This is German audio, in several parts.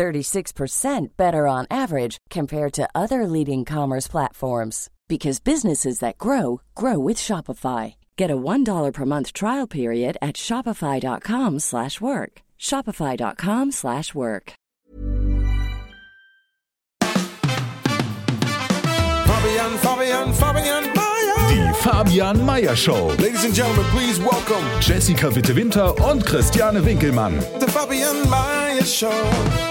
36% better on average compared to other leading commerce platforms because businesses that grow grow with Shopify. Get a $1 per month trial period at shopify.com/work. shopify.com/work. Fabian, Fabian, Fabian Mayer. Die Fabian Meyer Show. Ladies and gentlemen, please welcome Jessica Witte-Winter und Christiane Winkelmann. the Fabian Mayer Show.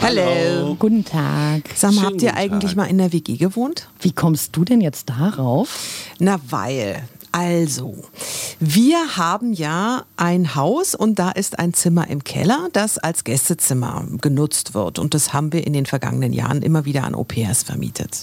Hallo. Guten Tag. Sag mal, Schönen habt ihr eigentlich Tag. mal in der WG gewohnt? Wie kommst du denn jetzt darauf? Na, weil. Also, wir haben ja ein Haus und da ist ein Zimmer im Keller, das als Gästezimmer genutzt wird. Und das haben wir in den vergangenen Jahren immer wieder an Au-pairs vermietet.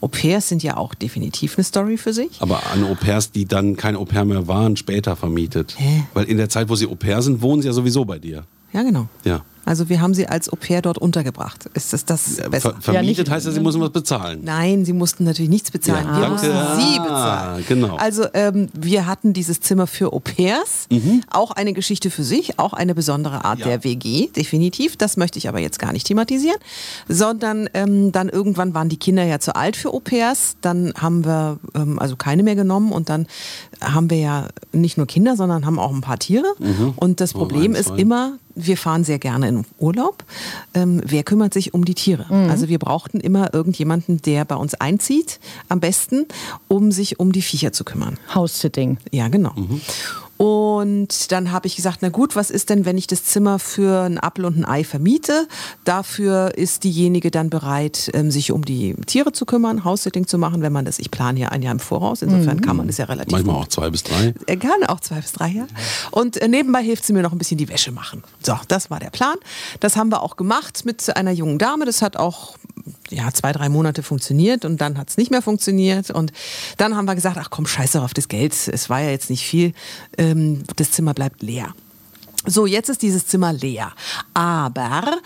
Au-pairs sind ja auch definitiv eine Story für sich. Aber an Au-pairs, die dann kein Au-pair mehr waren, später vermietet. Hä? Weil in der Zeit, wo sie Au-pair sind, wohnen sie ja sowieso bei dir. Ja, genau. Ja. Also wir haben sie als Au-pair dort untergebracht. Ist das das besser? Ver vermietet nicht- heißt ja, sie müssen was bezahlen. Nein, sie mussten natürlich nichts bezahlen. Ja, wir danke. mussten sie Ah, bezahlen. genau. Also ähm, wir hatten dieses Zimmer für Au-pairs. Mhm. Auch eine Geschichte für sich, auch eine besondere Art Ja. der WG, definitiv. Das möchte ich aber jetzt gar nicht thematisieren. Sondern ähm, dann irgendwann waren die Kinder ja zu alt für Au-pairs. Dann haben wir ähm, also keine mehr genommen und dann haben wir ja nicht nur Kinder, sondern haben auch ein paar Tiere. Und das Oh, Problem ein, ist immer, wir fahren sehr gerne in Urlaub. Ähm, wer kümmert sich um die Tiere? Also wir brauchten immer irgendjemanden, der bei uns einzieht, am besten, um sich um die Viecher zu kümmern. House-Sitting. Ja, genau. Und dann habe ich gesagt, na gut, was ist denn, wenn ich das Zimmer für ein Apfel und ein Ei vermiete? Dafür ist diejenige dann bereit, ähm, sich um die Tiere zu kümmern, House-Sitting zu machen, wenn man das, ich plane ja ein Jahr im Voraus, insofern kann man das ja relativ Manchmal gut auch zwei bis drei. er kann auch zwei bis drei Jahre. Und äh, nebenbei hilft sie mir noch ein bisschen die Wäsche machen. So, das war der Plan. Das haben wir auch gemacht mit einer jungen Dame. Das hat auch ja, zwei, drei Monate funktioniert und dann hat es nicht mehr funktioniert. Und dann haben wir gesagt, ach komm, scheiß doch auf das Geld. Es war ja jetzt nicht viel. Ähm, das Zimmer bleibt leer. So, jetzt ist dieses Zimmer leer. Aber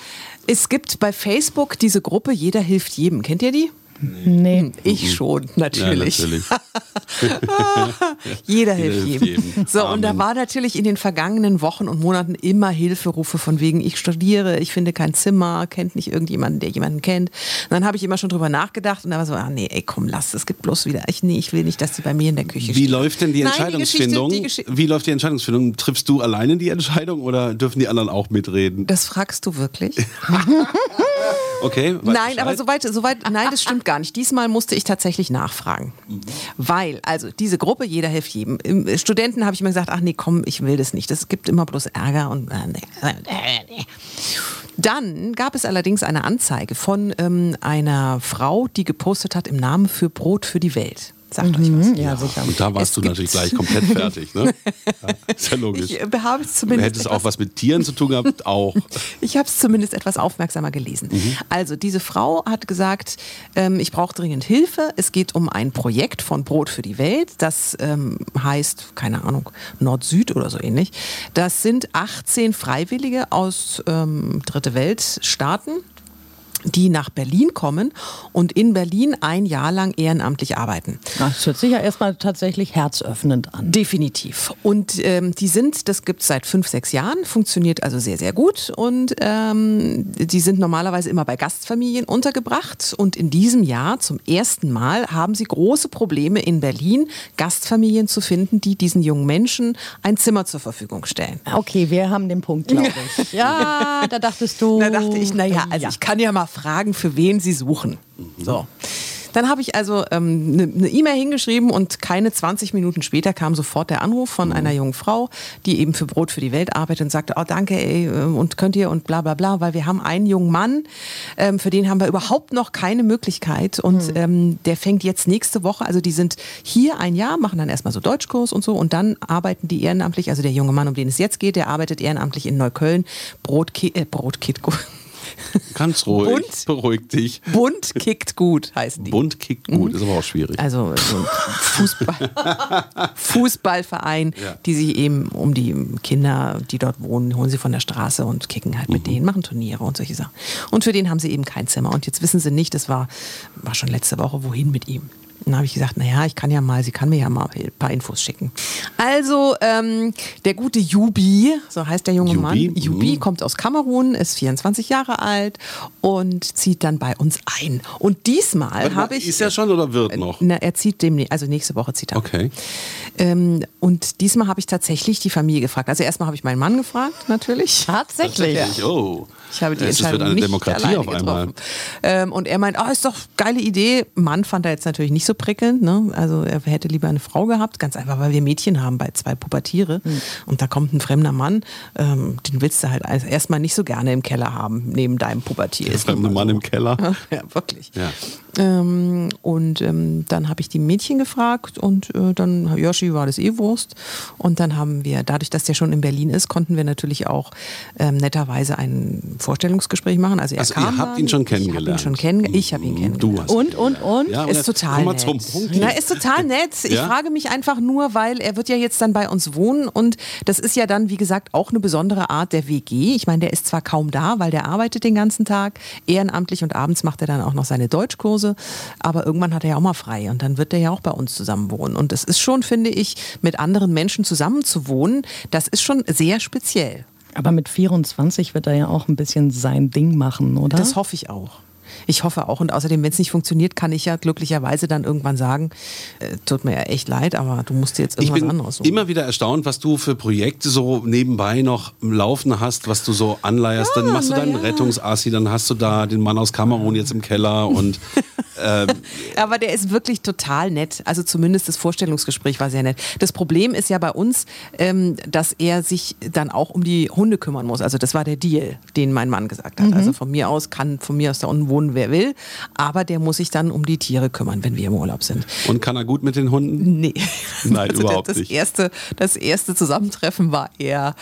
es gibt bei Facebook diese Gruppe Jeder hilft jedem. Kennt ihr die? Nee. Ich schon, natürlich. Ja, natürlich. Jeder hilft jedem. jedem. So, und da Amen. war natürlich in den vergangenen Wochen und Monaten immer Hilferufe von wegen, ich studiere, ich finde kein Zimmer, kennt nicht irgendjemanden, der jemanden kennt. Und dann habe ich immer schon drüber nachgedacht und da war so, ah nee, ey, komm, lass, es gibt bloß wieder, ich, nee, ich will nicht, dass die bei mir in der Küche Wie stehen. läuft denn die Nein, Entscheidungsfindung? Die Geschichte, die Geschi Wie läuft die Entscheidungsfindung? Triffst du alleine die Entscheidung oder dürfen die anderen auch mitreden? das fragst du wirklich? Okay. Nein, aber soweit, soweit, nein, das stimmt gar nicht. Diesmal musste ich tatsächlich nachfragen. Weil, also diese Gruppe, jeder hilft jedem. Im Studenten habe ich immer gesagt, ach nee, komm, ich will das nicht. Das gibt immer bloß Ärger und äh, äh. Dann gab es allerdings eine Anzeige von ähm, einer Frau, die gepostet hat im Namen für Brot für die Welt. Sagt euch was. Ja, sicher. Und da warst Es du natürlich gleich komplett fertig, ne? Ja, ist ja logisch. Ich äh, habe es Du zumindest hättest etwas auch was mit Tieren zu tun gehabt, auch. Ich habe es zumindest etwas aufmerksamer gelesen. Also diese Frau hat gesagt, ähm, ich brauche dringend Hilfe. Es geht um ein Projekt von Brot für die Welt. Das ähm, heißt, keine Ahnung, Nord-Süd oder so ähnlich. Das sind 18 Freiwillige aus ähm, Dritte Welt-Staaten die nach Berlin kommen und in Berlin ein Jahr lang ehrenamtlich arbeiten. Das hört sich ja erstmal tatsächlich herzöffnend an. Definitiv. Und ähm, die sind, das gibt es seit fünf, sechs Jahren, funktioniert also sehr, sehr gut. Und ähm, die sind normalerweise immer bei Gastfamilien untergebracht. Und in diesem Jahr zum ersten Mal haben sie große Probleme in Berlin, Gastfamilien zu finden, die diesen jungen Menschen ein Zimmer zur Verfügung stellen. Okay, wir haben den Punkt, glaube ich. Ja, da dachtest du. Da dachte ich, naja, also ja. ich kann ja mal fragen, für wen sie suchen. So. Dann habe ich also eine ähm, ne- ne E-Mail hingeschrieben und keine 20 Minuten später kam sofort der Anruf von einer jungen Frau, die eben für Brot für die Welt arbeitet und sagte, oh danke ey, äh, und könnt ihr und bla bla bla, weil wir haben einen jungen Mann, ähm, für den haben wir überhaupt noch keine Möglichkeit und ähm, der fängt jetzt nächste Woche, also die sind hier ein Jahr, machen dann erstmal so Deutschkurs und so und dann arbeiten die ehrenamtlich, also der junge Mann, um den es jetzt geht, der arbeitet ehrenamtlich in Neukölln, Brotkit, äh, Brotkit, Ganz ruhig. Bunt. Beruhig dich. Bunt kickt gut, heißen die. Bunt kickt gut, ist aber auch schwierig. Also so ein Fußball, Fußballverein, Ja. die sich eben um die Kinder, die dort wohnen, holen sie von der Straße und kicken halt Mhm. mit denen, machen Turniere und solche Sachen. Und für den haben sie eben kein Zimmer. Und jetzt wissen sie nicht, das war, war schon letzte Woche, wohin mit ihm. Dann habe ich gesagt, naja, ich kann ja mal, sie kann mir ja mal ein paar Infos schicken. Also, ähm, der gute Jubi, so heißt der junge Jubi, Mann, Jubi mhm. kommt aus Kamerun, ist 24 Jahre alt und zieht dann bei uns ein. Und diesmal mal, habe ich... ist er schon oder wird noch? Na, er zieht demnächst, also nächste Woche zieht er. Okay. Ähm, und diesmal habe ich tatsächlich die Familie gefragt. Also erstmal habe ich meinen Mann gefragt, natürlich. Tatsächlich. Oh. Ich habe die es Entscheidung wird eine nicht Demokratie auf einmal. getroffen. Ähm, und er meint, ah, ist doch geile Idee. Mann fand er jetzt natürlich nicht so prickelnd. Ne? Also er hätte lieber eine Frau gehabt. Ganz einfach, weil wir Mädchen haben bei zwei Pubertiere. Hm. Und da kommt ein fremder Mann. Ähm, den willst du halt erstmal nicht so gerne im Keller haben, neben deinem Pubertier. Der fremde Mann so. im Keller. Ja, wirklich. Ja. Ähm, und ähm, dann habe ich die Mädchen gefragt und äh, dann Yoshi war das eh Wurst. Und dann haben wir, dadurch, dass der schon in Berlin ist, konnten wir natürlich auch ähm, netterweise ein Vorstellungsgespräch machen. Also, er Also ihr kam habt dann, ihn schon Ich habe ihn kennengelernt. schon kennengelernt. Ich habe ihn kennengelernt. Du hast Und, und, und? Ja, Ist total mal nett. zum Punkt. Na, ist total nett. Ich Ja? frage mich einfach nur, weil er wird ja jetzt dann bei uns wohnen und das ist ja dann, wie gesagt, auch eine besondere Art der WG. Ich meine, der ist zwar kaum da, weil der arbeitet den ganzen Tag ehrenamtlich und abends macht er dann auch noch seine Deutschkurse, aber irgendwann hat er ja auch mal frei und dann wird er ja auch bei uns zusammen wohnen. Und es ist schon, finde ich, mit anderen Menschen zusammen zu wohnen, das ist schon sehr speziell. Aber mit 24 wird er ja auch ein bisschen sein Ding machen, oder? Das hoffe ich auch. Ich hoffe auch. Und außerdem, wenn es nicht funktioniert, kann ich ja glücklicherweise dann irgendwann sagen, äh, tut mir ja echt leid, aber du musst dir jetzt Ich irgendwas bin anderes suchen. immer wieder erstaunt, was du für Projekte so nebenbei noch im Laufen hast, was du so anleierst. dann machst du deinen ja. Rettungsassi, dann hast du da den Mann aus Kamerun jetzt im Keller und Aber der ist wirklich total nett. Also zumindest das Vorstellungsgespräch war sehr nett. Das Problem ist ja bei uns, ähm, dass er sich dann auch um die Hunde kümmern muss. Also das war der Deal, den mein Mann gesagt hat. Also von mir aus kann von mir aus da unten wohnen, wer will. Aber der muss sich dann um die Tiere kümmern, wenn wir im Urlaub sind. und kann er gut mit den Hunden? Nee. Nein, Also überhaupt das nicht. Erste, das erste Zusammentreffen war eher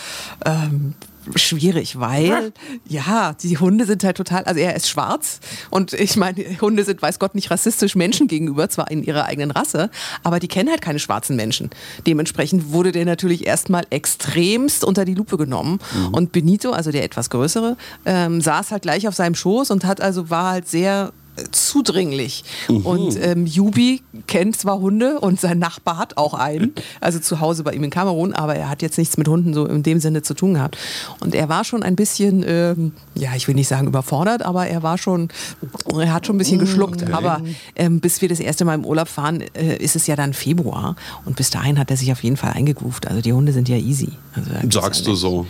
ähm, schwierig, weil ja, die Hunde sind halt total, also er ist schwarz und ich meine, Hunde sind, weiß Gott, nicht rassistisch Menschen gegenüber, zwar in ihrer eigenen Rasse, aber die kennen halt keine schwarzen Menschen. Dementsprechend wurde der natürlich erstmal extremst unter die Lupe genommen Mhm. und Benito, also der etwas größere, ähm, saß halt gleich auf seinem Schoß und hat also war halt sehr zudringlich. Mhm. Und ähm, Jubi kennt zwar Hunde und sein Nachbar hat auch einen, also zu Hause bei ihm in Kamerun, aber er hat jetzt nichts mit Hunden so in dem Sinne zu tun gehabt. Und er war schon ein bisschen, ähm, ja, ich will nicht sagen überfordert, aber er war schon, er hat schon ein bisschen geschluckt. Aber ähm, bis wir das erste Mal im Urlaub fahren, äh, ist es ja dann Februar und bis dahin hat er sich auf jeden Fall eingegroovt. Also die Hunde sind ja easy. Also, Sagst ja du so.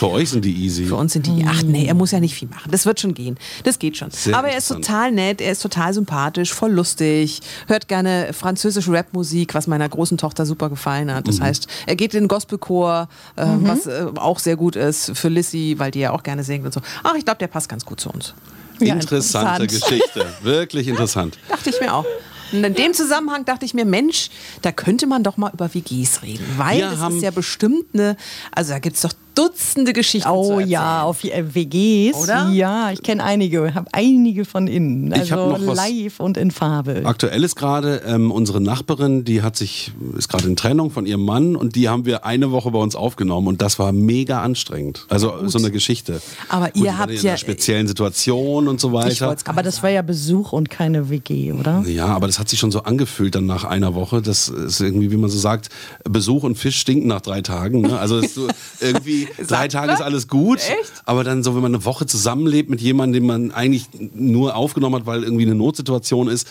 Für euch sind die easy. Für uns sind die, ach nee, er muss ja nicht viel machen. Das wird schon gehen. Das geht schon. Sehr Aber er ist total nett, er ist total sympathisch, voll lustig, hört gerne französische Rapmusik, was meiner großen Tochter super gefallen hat. Das Mhm. heißt, er geht in den Gospelchor, äh, was äh, auch sehr gut ist für Lissy, weil die ja auch gerne singt und so. Ach, ich glaube, der passt ganz gut zu uns. Ja, Interessante interessant. Geschichte. Wirklich interessant. Dachte ich mir auch. Und in dem Zusammenhang dachte ich mir, Mensch, da könnte man doch mal über WGs reden. Weil Wir das haben- ist ja bestimmt eine, also da gibt es doch Dutzende Geschichten zu Oh erzählen. ja, auf äh, WGs. Oder? Ja, ich kenne einige, habe einige von innen. Also live und in Farbe. Aktuell ist gerade ähm, unsere Nachbarin, die hat sich, ist gerade in Trennung von ihrem Mann und die haben wir eine Woche bei uns aufgenommen und das war mega anstrengend. Also so eine Geschichte. Aber Gut, ihr habt in ja- einer speziellen Situation und so weiter. Aber das war ja Besuch und keine WG, oder? Ja, aber das hat sich schon so angefühlt dann nach einer Woche. Das ist irgendwie, wie man so sagt, Besuch und Fisch stinken nach drei Tagen. Ne? Also ist so irgendwie drei Tage ist alles gut. Echt? Aber dann so, wenn man eine Woche zusammenlebt mit jemandem, den man eigentlich nur aufgenommen hat, weil irgendwie eine Notsituation ist,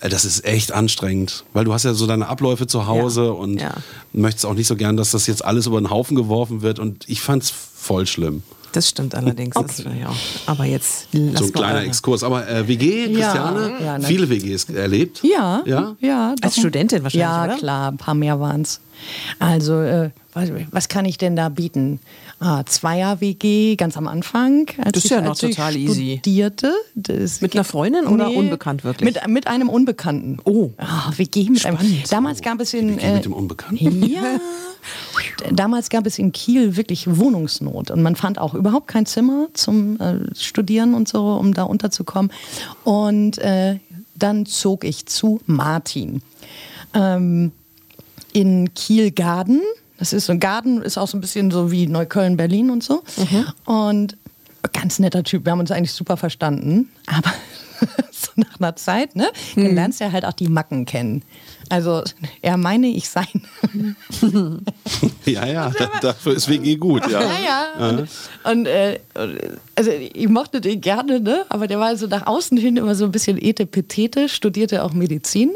äh, das ist echt anstrengend. Weil du hast ja so deine Abläufe zu Hause Ja. und Ja. möchtest auch nicht so gern, dass das jetzt alles über den Haufen geworfen wird. Und ich fand's voll schlimm. Das stimmt allerdings. Das, ja. Aber jetzt lass so ein kleiner eure- Exkurs. Aber äh, WG, Christiane, ja, viele WGs erlebt? Ja, Ja? ja. Als. Studentin wahrscheinlich, Ja, oder? klar, ein paar mehr waren es. Also, äh, was, was kann ich denn da bieten? Ah, Zweier-WG ganz am Anfang. Als Das ist ich, ja noch total easy. Studierte. Das Mit einer Freundin oder unbekannt wirklich? Mit, mit einem Unbekannten. Oh. Ah, WG mit einem. Spannend. Damals gab es in. WG mit dem Unbekannten? Ja. damals gab es in Kiel wirklich Wohnungsnot und man fand auch überhaupt kein Zimmer zum äh, Studieren und so, um da unterzukommen. Und äh, dann zog ich zu Martin. Ähm, in Kiel-Garden. Das ist so ein Garten, ist auch so ein bisschen so wie Neukölln, Berlin und so. Und ganz netter Typ. Wir haben uns eigentlich super verstanden. Aber so nach einer Zeit, ne, dann lernst du ja halt auch die Macken kennen. Also er meine, ich sein. Ja, ja, da, dafür ist WG gut, ja. Ja, ja. Und, und äh, also ich mochte den gerne, ne? aber der war so nach außen hin immer so ein bisschen etepetete, studierte auch Medizin.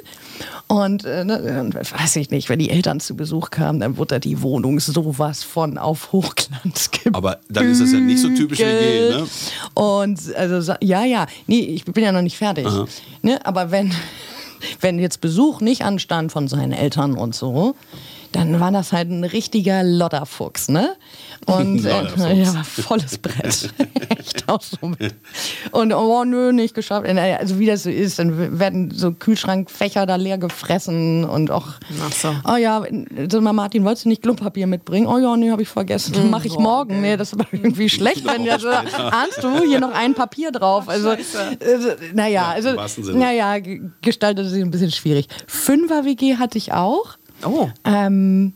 Und, äh, ne, weiß ich nicht, wenn die Eltern zu Besuch kamen, dann wurde da die Wohnung sowas von auf Hochglanz gebügelt. Aber dann ist das ja nicht so typisch WG, ne? Und also ja, ja, nee, ich bin ja noch nicht fertig. Ne? Aber wenn, wenn jetzt Besuch nicht anstand von seinen Eltern und so, dann war das halt ein richtiger Lodderfuchs, ne? Und äh, Lodderfuchs. ja, volles Brett. Echt auch so. mit- Und oh nö, nicht geschafft. Und, äh, Also wie das so ist, dann werden so Kühlschrankfächer da leer gefressen und auch, Ach so. oh ja, sag mal Martin, wolltest du nicht Klopapier mitbringen? Oh ja, nee, habe ich vergessen. Mach ich morgen. Nee, das ist aber irgendwie schlecht, wenn ja so, ahnst du, hier noch ein Papier drauf. Also, also naja, also, im wahrsten Sinne. naja, ge- gestaltet sich ein bisschen schwierig. Fünfer-WG hatte ich auch. Oh. Ähm,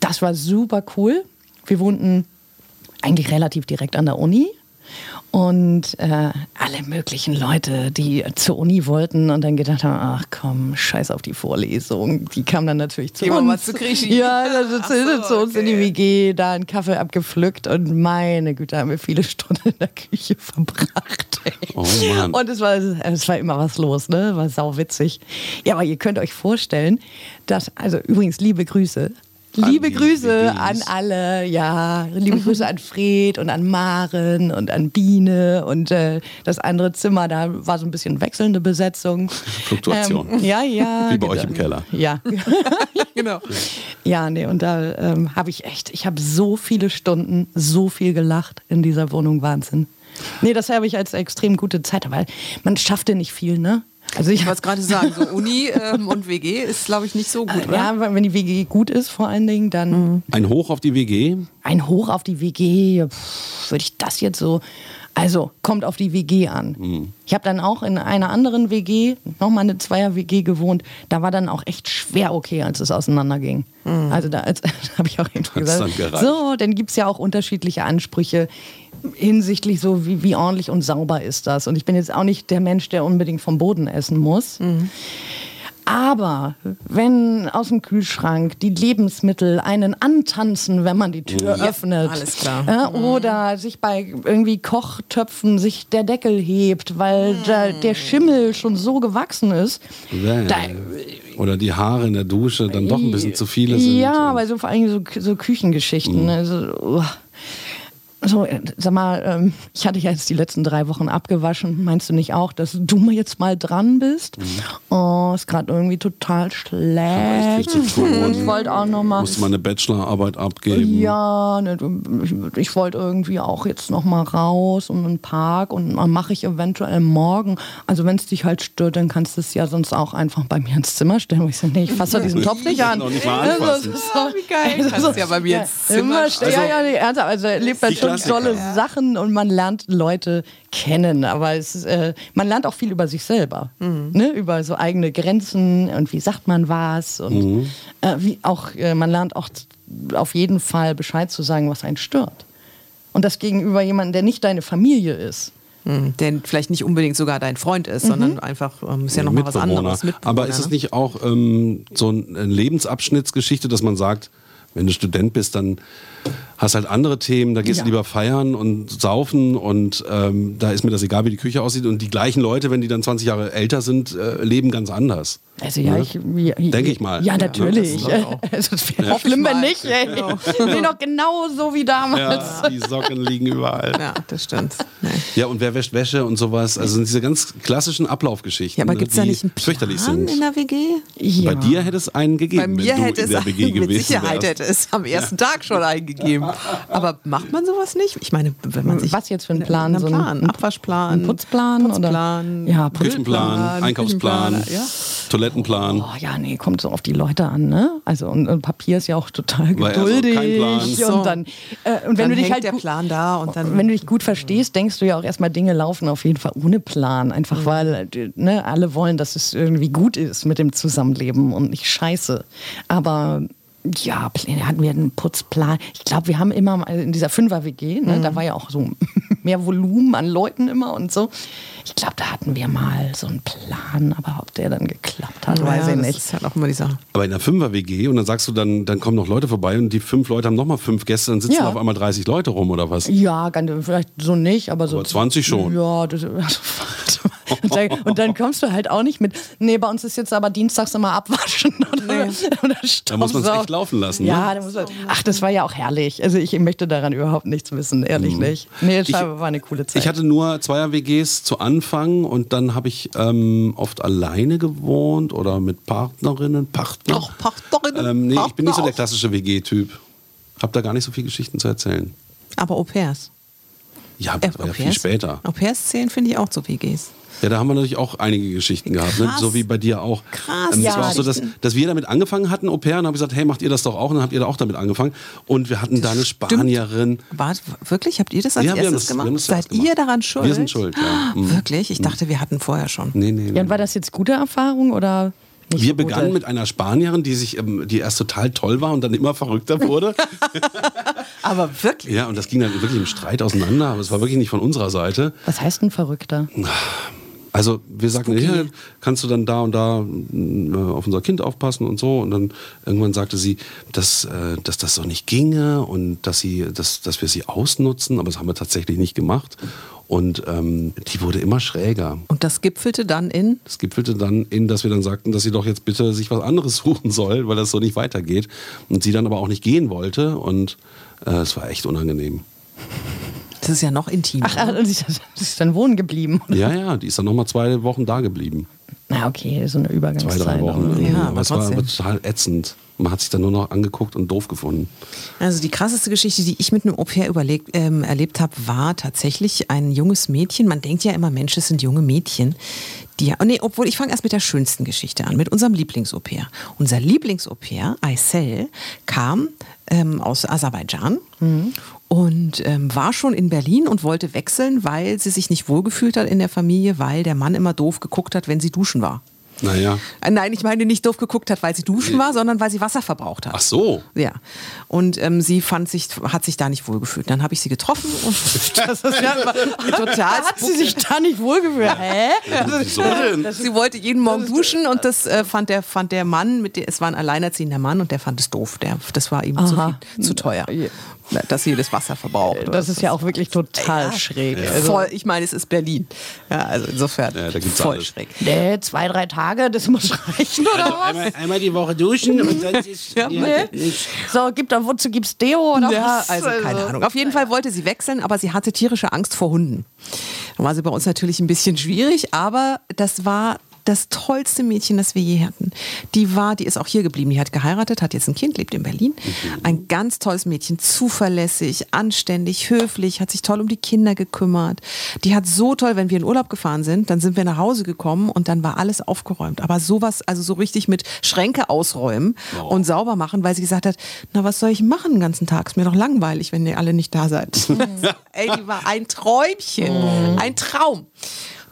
das war super cool. Wir wohnten eigentlich relativ direkt an der Uni. Und äh, alle möglichen Leute, die zur Uni wollten und dann gedacht haben, ach komm, scheiß auf die Vorlesung. Die kamen dann natürlich zu Gehen uns. mal zu Krischi. Ja, zu, so, zu uns in die. WG, da einen Kaffee abgepflückt und meine Güte, haben wir viele Stunden in der Küche verbracht. ey. Oh Mann. Und es war, es war immer was los, ne? War sau witzig. Ja, aber ihr könnt euch vorstellen, dass, also übrigens liebe Grüße. Liebe Grüße WGs. an alle, ja. Liebe Grüße an Fred und an Maren und an Biene und äh, das andere Zimmer, da war so ein bisschen wechselnde Besetzung. Fluktuation. Ähm, ja, ja. Wie bei euch im Keller. Ja. Genau. Ja, nee, und da ähm, habe ich echt, ich habe so viele Stunden, so viel gelacht in dieser Wohnung, Wahnsinn. Nee, das habe ich als extrem gute Zeit, weil man schaffte nicht viel, ne? Also ich wollte es gerade sagen, so Uni ähm, und WG ist, glaube ich, nicht so gut, oder? ja, wenn die WG gut ist, vor allen Dingen, dann Ein Hoch auf die WG. ein Hoch auf die WG, pff, würde ich das jetzt so. Also kommt auf die WG an. Ich habe dann auch in einer anderen WG, nochmal eine Zweier-WG gewohnt. Da war dann auch echt schwer okay, als es auseinanderging. Also da als- habe ich auch eben Hat's gesagt, so, dann gibt es ja auch unterschiedliche Ansprüche hinsichtlich so, wie, wie ordentlich und sauber ist das. Und ich bin jetzt auch nicht der Mensch, der unbedingt vom Boden essen muss. Aber wenn aus dem Kühlschrank die Lebensmittel einen antanzen, wenn man die Tür öffnet, alles klar. Ja, oder sich bei irgendwie Kochtöpfen sich der Deckel hebt, weil da der Schimmel schon so gewachsen ist. Bäh. Da, Oder die Haare in der Dusche dann doch ein bisschen zu viele sind. Ja, aber so vor allem so, so Küchengeschichten. Also, uah. So, äh, sag mal, ähm, ich hatte ja jetzt die letzten drei Wochen abgewaschen. Meinst du nicht auch, dass du mal jetzt mal dran bist? Oh, ist gerade irgendwie total echt schlecht. Ich wollte auch noch mal. Musste mal eine Bachelorarbeit abgeben. Ja, ne, ich, wollte irgendwie auch jetzt noch mal raus und einen Park und dann mache ich eventuell morgen. Also wenn es dich halt stört, dann kannst du es ja sonst auch einfach bei mir ins Zimmer stellen. Ich so, nee, ich fasse doch diesen Topf nicht an. Noch nicht mal Also, anfassen. das ist Ah, wie geil. Kannst du ja bei mir ins Zimmer Immer stehen. Also- ja, ja, nee, ernsthaft. Also er lebt Die schon Klassiker. tolle Sachen und man lernt Leute kennen. Aber es ist, äh, man lernt auch viel über sich selber. Ne? Über so eigene Grenzen und wie sagt man was. Und äh, wie auch, äh, man lernt auch auf jeden Fall Bescheid zu sagen, was einen stört. Und das gegenüber jemandem, der nicht deine Familie ist. Hm, Der vielleicht nicht unbedingt sogar dein Freund ist, sondern einfach ähm, ist ja nochmal was anderes. Aber ist es ne? nicht auch ähm, so eine Lebensabschnittsgeschichte, dass man sagt, wenn du Student bist, dann hast halt andere Themen, da gehst Ja. du lieber feiern und saufen und ähm, da ist mir das egal, wie die Küche aussieht. Und die gleichen Leute, wenn die dann 20 Jahre älter sind, äh, leben ganz anders. Also ja, Ne? ich, ja, Denke ich mal. Ja, Ja, natürlich. das. Also, es wäre Ja. schlimm, wenn nicht. Ey. Nee, noch genau so wie damals. Ja, die Socken liegen überall. Ja, das stimmt. Nee. Ja, und wer wäscht Wäsche und sowas. Also sind diese ganz klassischen Ablaufgeschichten, Ja, aber ne, gibt es da nicht einen fürchterlich Plan sind. in der WG? Ja. Bei dir hätte es einen gegeben, Bei mir wenn du hätte in es der WG mit gewesen Sicherheit wärst. hätte es am ersten Tag schon eingegeben. Aber macht man sowas nicht? Ich meine, wenn man sich. Was jetzt für ein Plan? Einen So ein- Plan, ein- Abwaschplan. ein Putzplan oder- Putzplan. Ja, Putz- Küchenplan, Einkaufsplan, ja. Toilettenplan. Oh ja, nee, kommt so auf die Leute an, ne? Also und, und Papier ist ja auch total Weil also geduldig. kein Plan. So. Und dann, äh, und wenn Dann du dich halt der gut- Plan da und dann. wenn du dich gut verstehst, denkst du ja auch erstmal, Dinge laufen auf jeden Fall ohne Plan. Einfach Mhm. weil ne, alle wollen, dass es irgendwie gut ist mit dem Zusammenleben und nicht scheiße. Aber ja, Pläne hatten wir einen Putzplan. Ich glaube, wir haben immer mal in dieser Fünfer-WG, ne, Mhm. da war ja auch so mehr Volumen an Leuten immer und so. Ich glaube, da hatten wir mal so einen Plan, aber ob der dann geklappt hat, weiß ja, ich das nicht. ist halt auch immer die Sache. Aber in der Fünfer-WG und dann sagst du, dann, dann kommen noch Leute vorbei und die fünf Leute haben nochmal fünf Gäste, dann sitzen Ja. auf einmal 30 Leute rum oder was? Ja, ganz, vielleicht so nicht, aber so. Aber 20 schon. Ja, das, und, dann, und dann kommst du halt auch nicht mit. Nee, bei uns ist jetzt aber dienstags immer abwaschen oder, oder Da muss man es echt laufen lassen. Ja, ne? da muss man, ach, das war ja auch herrlich. Also ich möchte daran überhaupt nichts wissen, ehrlich nicht. Nee, das Ich- war war eine coole Zeit. Ich hatte nur Zweier-WGs zu Anfang und dann habe ich ähm, oft alleine gewohnt oder mit Partnerinnen, Partner. Auch Partnerinnen, Ähm, nee, ich bin nicht so Partner der klassische WG-Typ. Hab da gar nicht so viele Geschichten zu erzählen. Aber Au pairs. Ja, Äh, das war ja viel später. Au pairs zählen finde ich auch zu WGs. Ja, da haben wir natürlich auch einige Geschichten gehabt, ne? So wie bei dir auch. Krass, Ähm, es ja. war auch so, dass, dass wir damit angefangen hatten, Au pair, und haben gesagt, hey, macht ihr das doch auch? Und dann habt ihr da auch damit angefangen. Und wir hatten da eine Spanierin. War, wirklich? Habt ihr das als Ja, erstes das- gemacht? das Seid gemacht. ihr daran schuld? Wir sind schuld, ja. Mhm. Wirklich? Ich dachte, wir hatten vorher schon. Nee, nee, nee. ja, und war das jetzt gute Erfahrung oder nicht Wir so begannen mit einer Spanierin, die sich, ähm, die erst total toll war und dann immer verrückter wurde. Aber wirklich? ja, und das ging dann wirklich im Streit auseinander, aber es war wirklich nicht von unserer Seite. Was heißt ein Verrückter? Also wir sagten, ja, kannst du dann da und da äh, auf unser Kind aufpassen und so. Und dann irgendwann sagte sie, dass, äh, dass das so nicht ginge und dass, sie, dass, dass wir sie ausnutzen, aber das haben wir tatsächlich nicht gemacht. Und ähm, die wurde immer schräger. Und das gipfelte dann in. Das gipfelte dann in, dass wir dann sagten, dass sie doch jetzt bitte sich was anderes suchen soll, weil das so nicht weitergeht. Und sie dann aber auch nicht gehen wollte. Und äh, es war echt unangenehm. Das ist ja noch intimer. Ach, äh, sie ist, sie ist dann wohnen geblieben. Ja, ja, die ist dann nochmal zwei Wochen da geblieben. Na okay, so eine Zwei, Übergangszeit. drei Wochen. Ja, aber aber es war total ätzend. Man hat sich dann nur noch angeguckt und doof gefunden. Also die krasseste Geschichte, die ich mit einem Au-pair überlegt, ähm, erlebt habe, war tatsächlich ein junges Mädchen. Man denkt ja immer, Mensch, es sind junge Mädchen. Die, oh nee, obwohl ich fange erst mit der schönsten Geschichte an, mit unserem Lieblings-Au-pair. Unser Lieblings-Au-pair, Aysel, kam ähm, aus Aserbaidschan und ähm, war schon in Berlin und wollte wechseln, weil sie sich nicht wohlgefühlt hat in der Familie, weil der Mann immer doof geguckt hat, wenn sie duschen war. Naja. Äh, Nein, ich meine nicht doof geguckt hat, weil sie duschen war, sondern weil sie Wasser verbraucht hat. Ach so. Ja. Und ähm, sie fand sich, hat sich da nicht wohlgefühlt. Dann habe ich sie getroffen und das ist ja total. Hat sie sich da nicht wohlgefühlt? Hä? Wieso denn? Sie wollte jeden Morgen duschen und das äh, fand, der, fand der Mann, mit der, es war ein alleinerziehender Mann und der fand es doof. Der, das war ihm zu, viel, zu teuer, dass sie das Wasser verbraucht. Das ist ja auch wirklich total schräg. Also, voll, ich meine, es ist Berlin. Ja, also insofern Ja, da gibt's voll alles. schräg. nee, zwei, drei Tage, das muss reichen, oder was? Einmal, einmal die Woche duschen und sonst ist Ja, ja, nee. nicht. So, gibt da, wozu gibt's Deo oder Ja, was? also keine Ahnung. Auf jeden Fall wollte sie wechseln, aber sie hatte tierische Angst vor Hunden. Dann war sie bei uns natürlich ein bisschen schwierig, aber das war das tollste Mädchen, das wir je hatten. Die war, die ist auch hier geblieben. Die hat geheiratet, hat jetzt ein Kind, lebt in Berlin. Ein ganz tolles Mädchen, zuverlässig, anständig, höflich, hat sich toll um die Kinder gekümmert. Die hat so toll, wenn wir in Urlaub gefahren sind, dann sind wir nach Hause gekommen und dann war alles aufgeräumt. Aber sowas, also so richtig mit Schränke ausräumen und sauber machen, weil sie gesagt hat, na was soll ich machen den ganzen Tag? Ist mir doch langweilig, wenn ihr alle nicht da seid. Ey, die war ein Träumchen, ein Traum.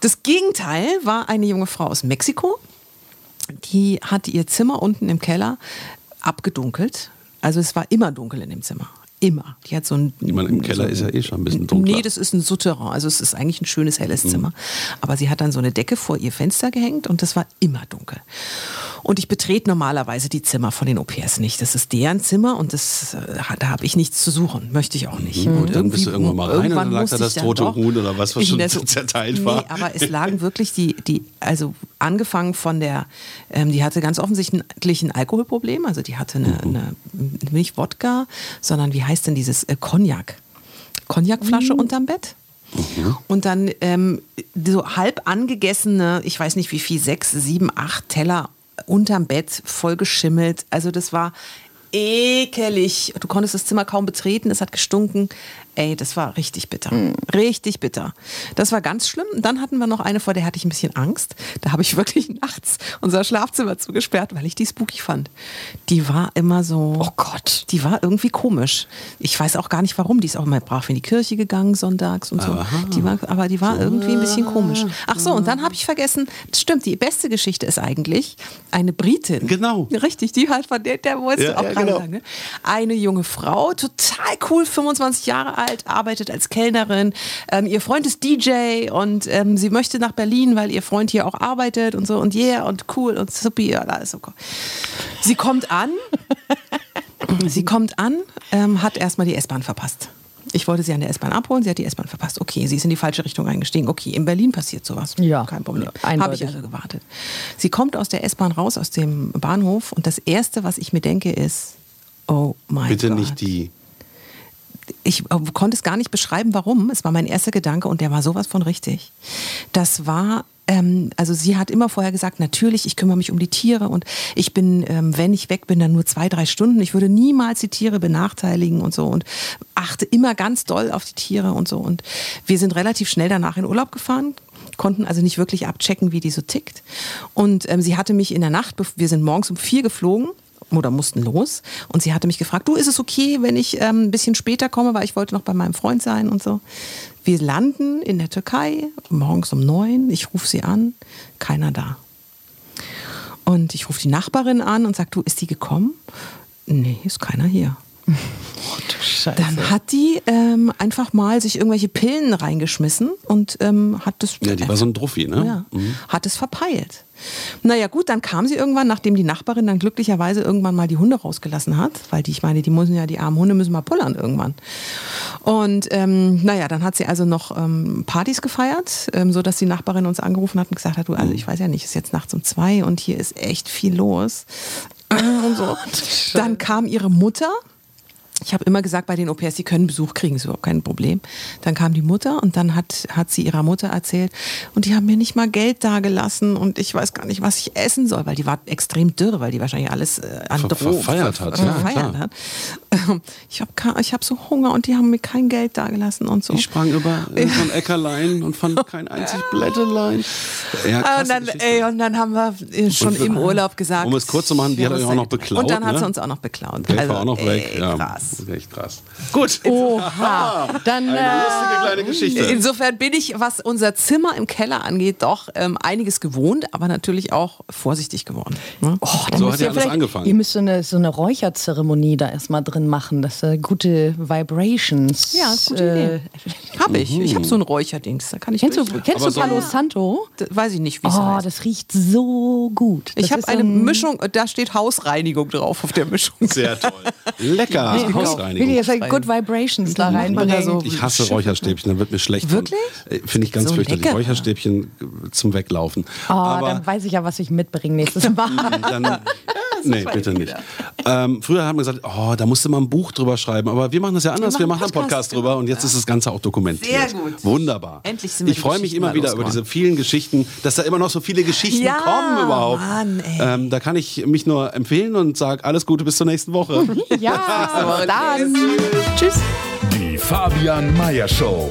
Das Gegenteil war eine junge Frau aus Mexiko. Die hatte ihr Zimmer unten im Keller abgedunkelt. Also es war immer dunkel in dem Zimmer. Immer. Die hat so ein. Ich meine, im Keller ist ja eh schon ein bisschen dunkler. Nee, das ist ein Souterrain. Also es ist eigentlich ein schönes, helles Zimmer. Aber sie hat dann so eine Decke vor ihr Fenster gehängt und das war immer dunkel. Und ich betrete normalerweise die Zimmer von den Au-pairs nicht. Das ist deren Zimmer und das, äh, da habe ich nichts zu suchen. Möchte ich auch nicht. Und dann bist du irgendwann mal rein und dann lag da das tote Huhn oder was, was schon zerteilt war. Nee, aber es lagen wirklich die, die also angefangen von der, ähm, die hatte ganz offensichtlich ein Alkoholproblem. Also die hatte eine, eine nicht Wodka, sondern wie heißt denn dieses äh, Cognac? Cognacflasche unterm Bett. Und dann ähm, so halb angegessene, ich weiß nicht wie viel, sechs, sieben, acht Teller unterm Bett, voll geschimmelt. Also das war ekelig. Du konntest das Zimmer kaum betreten, es hat gestunken. Ey, das war richtig bitter. Richtig bitter. Das war ganz schlimm. Und dann hatten wir noch eine, vor der hatte ich ein bisschen Angst. Da habe ich wirklich nachts unser Schlafzimmer zugesperrt, weil ich die spooky fand. Die war immer so. Oh Gott. Die war irgendwie komisch. Ich weiß auch gar nicht warum. Die ist auch mal brav in die Kirche gegangen sonntags und so. Die war, aber die war irgendwie ein bisschen komisch. Ach so, und dann habe ich vergessen, das stimmt, die beste Geschichte ist eigentlich eine Britin. Genau. Richtig, die halt von der, der wolltest Ja, du auch ja, gerade genau. sagen. Ne? Eine junge Frau, total cool, 25 Jahre alt, arbeitet als Kellnerin. Ähm, ihr Freund ist DJ und ähm, sie möchte nach Berlin, weil ihr Freund hier auch arbeitet und so und yeah und cool und supi, ja, alles so cool. Sie kommt an, sie kommt an, ähm, hat erstmal die S-Bahn verpasst. Ich wollte sie an der S-Bahn abholen, sie hat die S-Bahn verpasst. Okay, sie ist in die falsche Richtung eingestiegen. Okay, in Berlin passiert sowas. Ja, kein Problem. Habe ich also gewartet. Sie kommt aus der S-Bahn raus, aus dem Bahnhof und das Erste, was ich mir denke, ist, oh mein Bitte Gott. nicht die. Ich äh, konnte es gar nicht beschreiben, warum. Es war mein erster Gedanke und der war sowas von richtig. Das war, ähm, also sie hat immer vorher gesagt, natürlich, ich kümmere mich um die Tiere und ich bin, ähm, wenn ich weg bin, dann nur zwei, drei Stunden. Ich würde niemals die Tiere benachteiligen und so und achte immer ganz doll auf die Tiere und so. Und wir sind relativ schnell danach in Urlaub gefahren, konnten also nicht wirklich abchecken, wie die so tickt. Und ähm, sie hatte mich in der Nacht, wir sind morgens um vier geflogen oder mussten los. Und sie hatte mich gefragt, du, ist es okay, wenn ich ähm, ein bisschen später komme, weil ich wollte noch bei meinem Freund sein und so. Wir landen in der Türkei, morgens um neun. Ich rufe sie an, keiner da. Und ich rufe die Nachbarin an und sage, du, ist die gekommen? Nee, ist keiner hier. Dann hat die ähm, einfach mal sich irgendwelche Pillen reingeschmissen und ähm, hat das Ja, die war so ein Druffi, ne? ja, hat es verpeilt. Naja gut, dann kam sie irgendwann, nachdem die Nachbarin dann glücklicherweise irgendwann mal die Hunde rausgelassen hat, weil die, ich meine, die müssen ja, die armen Hunde müssen mal pullern irgendwann. Und ähm, naja, dann hat sie also noch ähm, Partys gefeiert, ähm, so dass die Nachbarin uns angerufen hat und gesagt hat, du, also ich weiß ja nicht, es ist jetzt nachts um zwei und hier ist echt viel los. Und so. Dann kam ihre Mutter, ich habe immer gesagt, bei den Au-pairs, die können Besuch kriegen, ist überhaupt kein Problem. Dann kam die Mutter und dann hat, hat sie ihrer Mutter erzählt, und die haben mir nicht mal Geld dagelassen und ich weiß gar nicht, was ich essen soll, weil die war extrem dürr, weil die wahrscheinlich alles äh, an Ver- Drogen verfeiert hat, ja, verfeiert hat. Ähm, Ich habe ich hab so Hunger und die haben mir kein Geld dagelassen und so. Ich sprang über ein Äckerlein und fand kein einzig Blättelein. Ja, Ah, und, dann, ey, und dann haben wir äh, schon im Urlaub gesagt. Um es kurz zu machen, die hat euch auch noch beklaut, Und dann hat ne? sie uns auch noch beklaut. Geld Also, war auch noch weg. ey, Ja, krass. das ist echt krass. Gut. Oha. Dann Eine äh, lustige kleine Geschichte. Insofern bin ich, was unser Zimmer im Keller angeht, doch ähm, einiges gewohnt, aber natürlich auch vorsichtig geworden. Ne? Oh, dann So hat ja ihr alles vielleicht- angefangen. Ihr müsst so eine, so eine Räucherzeremonie da erstmal drin machen, dass äh, gute Vibrations. Ja, gute äh, Idee. Habe ich. Ich habe so ein Räucherdings. Da kann ich Kennst du, kennst Aber du so- Palo Santo? D- Weiß ich nicht, wie es Oh, heißt. das riecht so gut. Das Ich habe eine so ein- Mischung, da steht Hausreinigung drauf auf der Mischung. Sehr toll. Lecker. Nee, Will Hausreinigung. jetzt halt Good Vibrations da reinbringen. so- Ich hasse Räucherstäbchen, dann wird mir schlecht. Wirklich? Äh, Finde ich ganz So fürchterlich. lecker. Räucherstäbchen zum Weglaufen. Oh, Aber dann weiß ich ja, was ich mitbringe nächstes Mal. dann. Nee, bitte nicht. Ähm, früher haben wir gesagt, oh, da musste man ein Buch drüber schreiben. Aber wir machen das ja anders. Wir machen machen einen Podcast, drüber und jetzt ist das Ganze auch dokumentiert. Sehr gut. Wunderbar. Endlich sind wir ich freue mich immer wieder über diese vielen Geschichten, dass da immer noch so viele Geschichten Ja, kommen überhaupt. Mann, ey. ähm, da kann ich mich nur empfehlen und sage alles Gute bis zur nächsten Woche. ja, dann. Tschüss. Die Fabian Meyer Show.